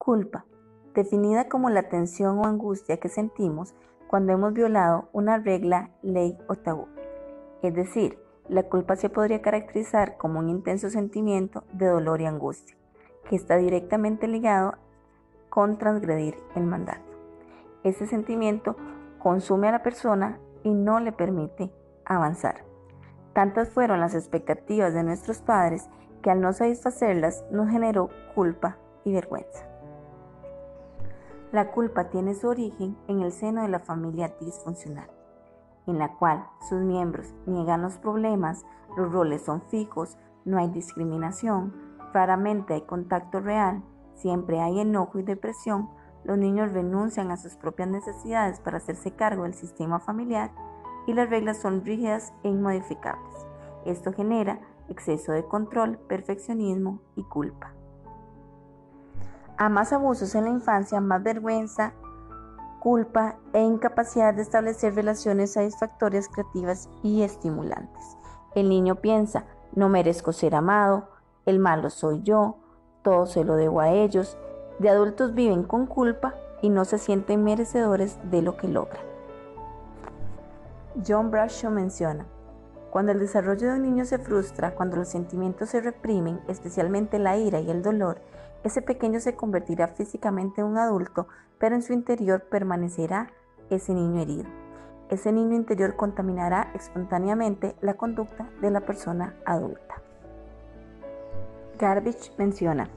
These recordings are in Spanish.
Culpa, definida como la tensión o angustia que sentimos cuando hemos violado una regla, ley o tabú. Es decir, la culpa se podría caracterizar como un intenso sentimiento de dolor y angustia, que está directamente ligado con transgredir el mandato. Ese sentimiento consume a la persona y no le permite avanzar. Tantas fueron las expectativas de nuestros padres que al no satisfacerlas nos generó culpa y vergüenza. La culpa tiene su origen en el seno de la familia disfuncional, en la cual sus miembros niegan los problemas, los roles son fijos, no hay discriminación, raramente hay contacto real, siempre hay enojo y depresión, los niños renuncian a sus propias necesidades para hacerse cargo del sistema familiar y las reglas son rígidas e inmodificables. Esto genera exceso de control, perfeccionismo y culpa. A más abusos en la infancia, más vergüenza, culpa e incapacidad de establecer relaciones satisfactorias, creativas y estimulantes. El niño piensa, no merezco ser amado, el malo soy yo, todo se lo debo a ellos. De adultos viven con culpa y no se sienten merecedores de lo que logran. John Bradshaw menciona, cuando el desarrollo de un niño se frustra, cuando los sentimientos se reprimen, especialmente la ira y el dolor, ese pequeño se convertirá físicamente en un adulto, pero en su interior permanecerá ese niño herido. Ese niño interior contaminará espontáneamente la conducta de la persona adulta. Garbage menciona,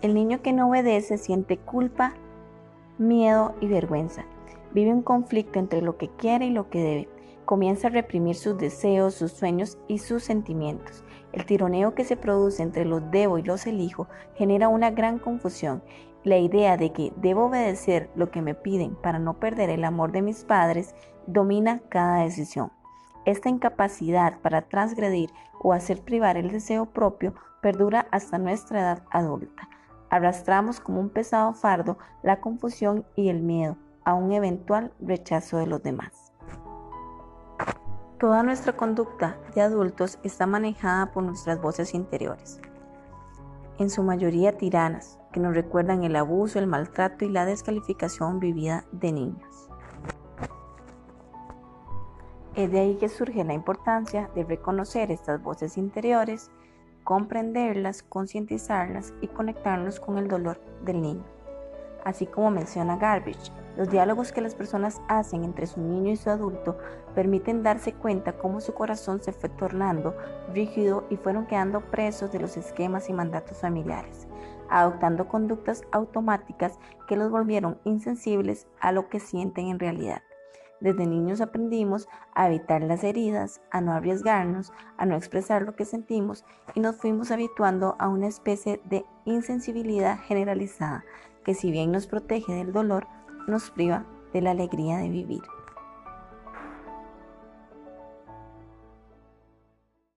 el niño que no obedece siente culpa, miedo y vergüenza. Vive un conflicto entre lo que quiere y lo que debe comienza a reprimir sus deseos, sus sueños y sus sentimientos. El tironeo que se produce entre los debo y los elijo genera una gran confusión. La idea de que debo obedecer lo que me piden para no perder el amor de mis padres domina cada decisión. Esta incapacidad para transgredir o hacer privar el deseo propio perdura hasta nuestra edad adulta. Arrastramos como un pesado fardo la confusión y el miedo a un eventual rechazo de los demás. Toda nuestra conducta de adultos está manejada por nuestras voces interiores, en su mayoría tiranas, que nos recuerdan el abuso, el maltrato y la descalificación vivida de niños. Es de ahí que surge la importancia de reconocer estas voces interiores, comprenderlas, concientizarlas y conectarnos con el dolor del niño. Así como menciona Garbage, los diálogos que las personas hacen entre su niño y su adulto permiten darse cuenta cómo su corazón se fue tornando rígido y fueron quedando presos de los esquemas y mandatos familiares, adoptando conductas automáticas que los volvieron insensibles a lo que sienten en realidad. Desde niños aprendimos a evitar las heridas, a no arriesgarnos, a no expresar lo que sentimos y nos fuimos habituando a una especie de insensibilidad generalizada que si bien nos protege del dolor, nos priva de la alegría de vivir.